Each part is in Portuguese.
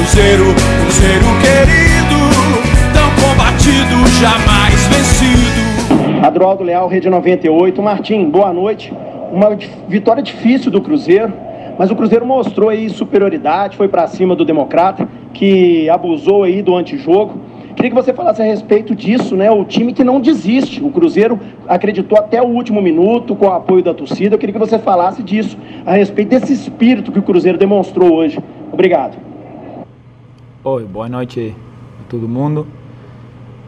Cruzeiro, Cruzeiro querido, tão combatido, jamais vencido. Adroaldo Leal, Rede 98. Martim, boa noite. Uma vitória difícil do Cruzeiro, mas o Cruzeiro mostrou aí superioridade, foi para cima do Democrata, que abusou aí do antijogo. Queria que você falasse a respeito disso, né? O time que não desiste. O Cruzeiro acreditou até o último minuto com o apoio da torcida. Eu queria que você falasse disso, a respeito desse espírito que o Cruzeiro demonstrou hoje. Obrigado. Oi, boa noite a todo mundo.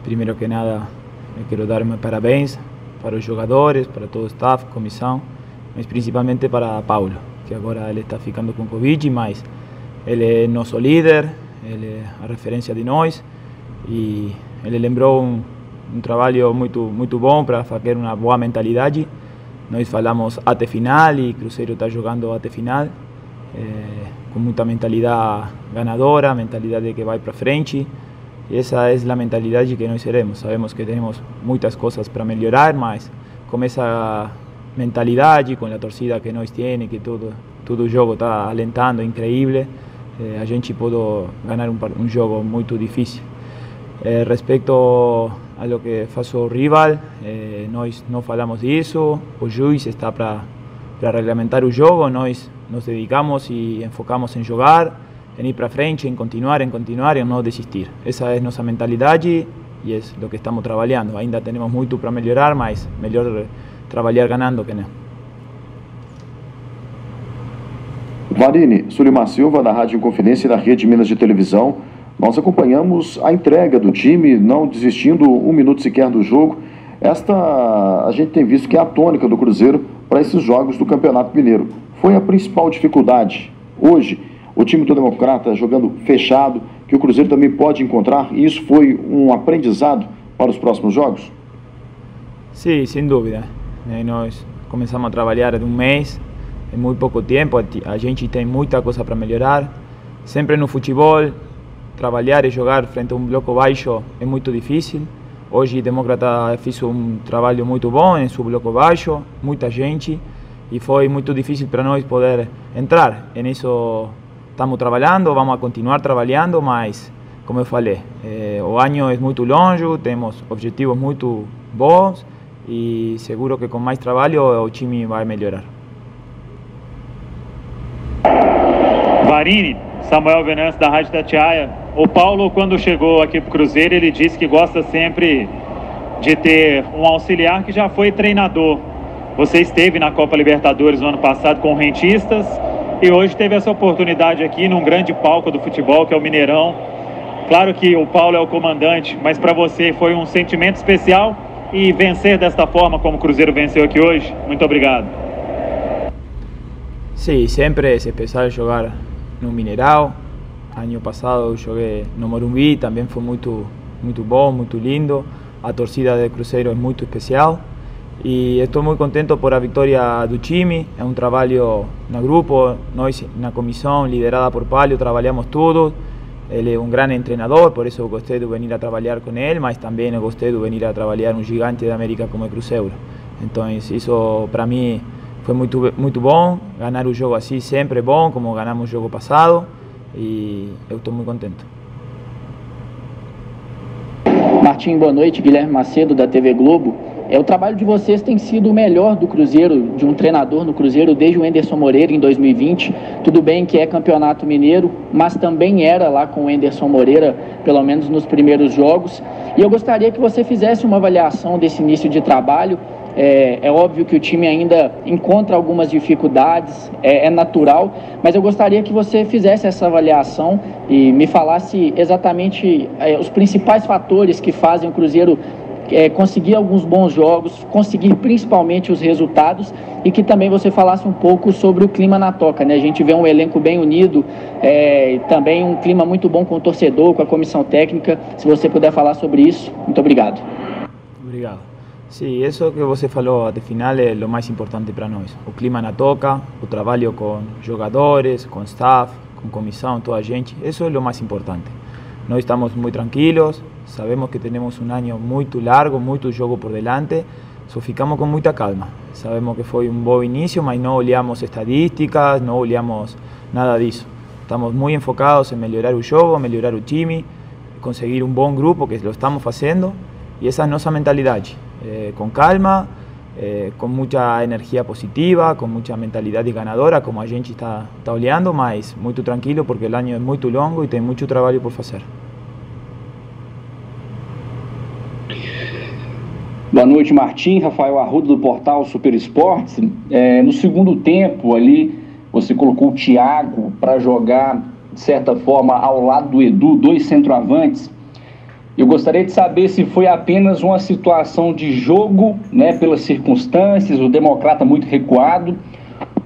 Primeiro que nada, eu quero dar meus parabéns para os jogadores, para todo o staff, comissão, mas principalmente para Paulo, que agora ele está ficando com Covid, mas ele é nosso líder, ele é a referência de nós e ele lembrou um, um trabalho muito muito bom para fazer uma boa mentalidade. Nós falamos até final e Cruzeiro está jogando até final é, com muita mentalidade ganadora, mentalidade que vai para frente. E essa é a mentalidade que nós seremos. Sabemos que temos muitas coisas para melhorar, mas com essa mentalidade, com a torcida que nós temos, que todo todo jogo está alentando, incrível, eh, a gente pode ganhar um, jogo muito difícil. Eh, respecto a lo que faz o rival, eh, nós não falamos disso, o juiz está para reglamentar o jogo, nós nos dedicamos e enfocamos em jogar, em ir para frente, em continuar, em continuar e em não desistir. Essa é nossa mentalidade e é o que estamos trabalhando. Ainda temos muito para melhorar, mas melhor trabalhar ganhando que não. Varini, Sulimar Silva, da Rádio Inconfidência e da Rede Minas de Televisão. Nós acompanhamos a entrega do time, não desistindo um minuto sequer do jogo. Esta a gente tem visto que é a tônica do Cruzeiro para esses jogos do Campeonato Mineiro. Foi a principal dificuldade. Hoje, o time do Democrata jogando fechado, que o Cruzeiro também pode encontrar, e isso foi um aprendizado para os próximos jogos? Sim, sem dúvida. Nós começamos a trabalhar de um mês, em muito pouco tempo, a gente tem muita coisa para melhorar. Sempre no futebol, trabalhar e jogar frente a um bloco baixo é muito difícil. Hoje o Democrata fez um trabalho muito bom em seu bloco baixo, muita gente, e foi muito difícil para nós poder entrar. E nisso estamos trabalhando, vamos continuar trabalhando, mas, como eu falei, eh, o ano é muito longe, temos objetivos muito bons e seguro que com mais trabalho o time vai melhorar. Varini, Samuel Venâncio da Rádio Tatiaia. O Paulo, quando chegou aqui para o Cruzeiro, ele disse que gosta sempre de ter um auxiliar que já foi treinador. Você esteve na Copa Libertadores no ano passado com rentistas e hoje teve essa oportunidade aqui num grande palco do futebol, que é o Mineirão. Claro que o Paulo é o comandante, mas para você foi um sentimento especial e vencer desta forma como o Cruzeiro venceu aqui hoje. Muito obrigado. Sim, sempre é especial jogar no Mineirão Ano passado joguei no Morumbi, também foi muito, muito bom, muito lindo. A torcida do Cruzeiro é muito especial e estou muito contente por a vitória do time. É um trabalho no grupo, nós na comissão liderada por Palio trabalhamos todos. Ele é um grande treinador, por isso eu gostei de vir a trabalhar com ele, mas também eu gostei de vir a trabalhar um gigante da América como é Cruzeiro. Então isso para mim foi muito muito bom. Ganhar o jogo assim sempre é bom, como ganhamos o jogo passado e eu estou muito contente. Martim, boa noite. Guilherme Macedo, da TV Globo. É, o trabalho de vocês tem sido o melhor do Cruzeiro, de um treinador no Cruzeiro, desde o Enderson Moreira em 2020. Tudo bem que é campeonato mineiro, mas também era lá com o Enderson Moreira, pelo menos nos primeiros jogos. E eu gostaria que você fizesse uma avaliação desse início de trabalho é, é, óbvio que o time ainda encontra algumas dificuldades, é, é, natural, mas eu gostaria que você fizesse essa avaliação e me falasse exatamente é, os principais fatores que fazem o Cruzeiro é, conseguir alguns bons jogos, conseguir principalmente os resultados e que também você falasse um pouco sobre o clima na toca. Né? A gente vê um elenco bem unido, é, também um clima muito bom com o torcedor, com a comissão técnica. Se você puder falar sobre isso, muito obrigado. Obrigado. Sí, eso que você falou de final é o mais importante para nós. O clima na toca, o trabalho com jogadores, com staff, com comissão, toda a gente, isso é o mais importante. Nós estamos muito tranquilos, sabemos que temos um ano muito largo, muito jogo por delante, só ficamos com muita calma. Sabemos que foi um bom início, mas não olhamos estadísticas, não olhamos nada disso. estamos muy enfocados en mejorar el juego, mejorar el time, conseguir un buen grupo que lo estamos haciendo y esa es nuestra mentalidad, eh, con calma, eh, con mucha energía positiva, con mucha mentalidad ganadora, como a gente está, está olhando, mas muy tranquilo porque el año es muy longo y tem mucho trabajo por hacer. Boa noite, Martim. Rafael Arruda, do portal Super Esportes. É, no segundo tempo, ali, você colocou o Thiago para jogar, de certa forma, ao lado do Edu, dois centroavantes. Eu gostaria de saber se foi apenas uma situação de jogo, né, pelas circunstâncias, o Democrata muito recuado,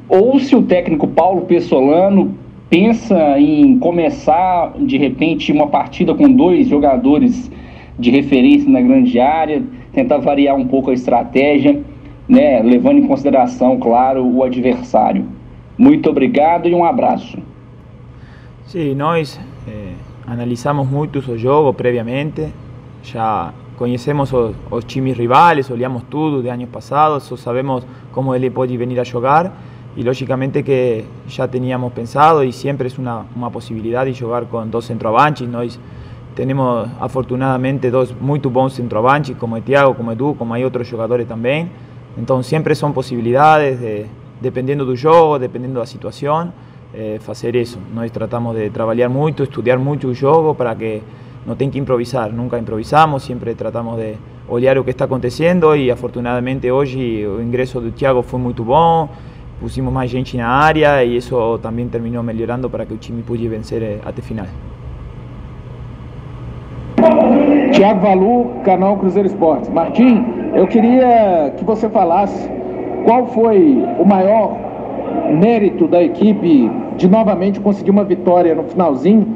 ou se o técnico Paulo Pessolano pensa em começar, de repente, uma partida com dois jogadores de referência na grande área tentar variar um pouco a estratégia, né, levando em consideração, claro, o adversário. Muito obrigado e um abraço. Sim, nós analisamos muito o jogo previamente, já conhecemos os, os, times rivais, olhamos tudo de anos passados, só sabemos como ele pode vir a jogar e logicamente que já tínhamos pensado e sempre é uma, uma possibilidade de jogar com dois centroavantes, tenemos afortunadamente dos muy buenos centroavantes, como Thiago, como Edu, como hay otros jugadores también. Entonces siempre son posibilidades, de, dependiendo del juego, dependiendo de la situación, eh, hacer eso. Nosotros tratamos de trabajar mucho, estudiar mucho el juego para que no tenga que improvisar. Nunca improvisamos, siempre tratamos de olhar lo que está aconteciendo y afortunadamente hoy el ingreso de Thiago fue muy bueno. Pusimos más gente en la área y eso también terminó mejorando para que el time pudiera vencer eh, el final. Tiago Valu, canal Cruzeiro Esportes. Martim, eu queria que você falasse qual foi o maior mérito da equipe de novamente conseguir uma vitória no finalzinho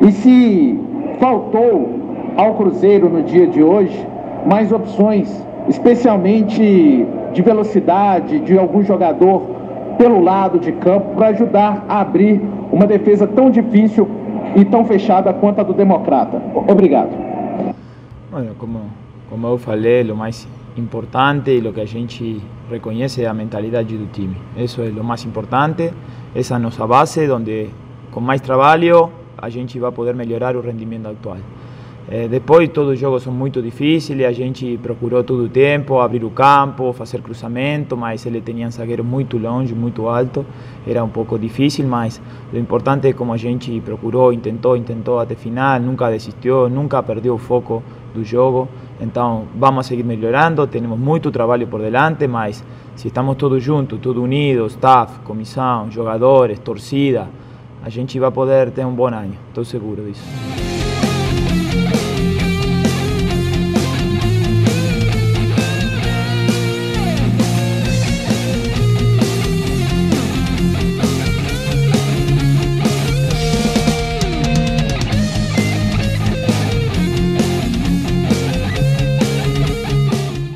e se faltou ao Cruzeiro no dia de hoje mais opções, especialmente de velocidade, de algum jogador pelo lado de campo para ajudar a abrir uma defesa tão difícil e tão fechada quanto a do Democrata. Obrigado. Bueno, como, como eu falei, lo mais importante e lo que a gente reconhece é a mentalidade do time. Isso é o mais importante, essa é a nossa base, onde com mais trabalho a gente vai poder melhorar o rendimento atual. Eh, depois, todos os jogos são muito difíceis, a gente procurou todo o tempo abrir o campo, fazer cruzamento, mas ele tinha um zagueiro muito longe, muito alto, era um pouco difícil, mas o importante é como a gente procurou, tentou, tentou até final, nunca desistiu, nunca perdeu o foco do jogo. Então vamos a seguir melhorando, temos muito trabalho por delante, mas se estamos todos juntos, todos unidos, staff, comissão, jogadores, torcida, a gente vai poder ter um bom ano, estou seguro disso.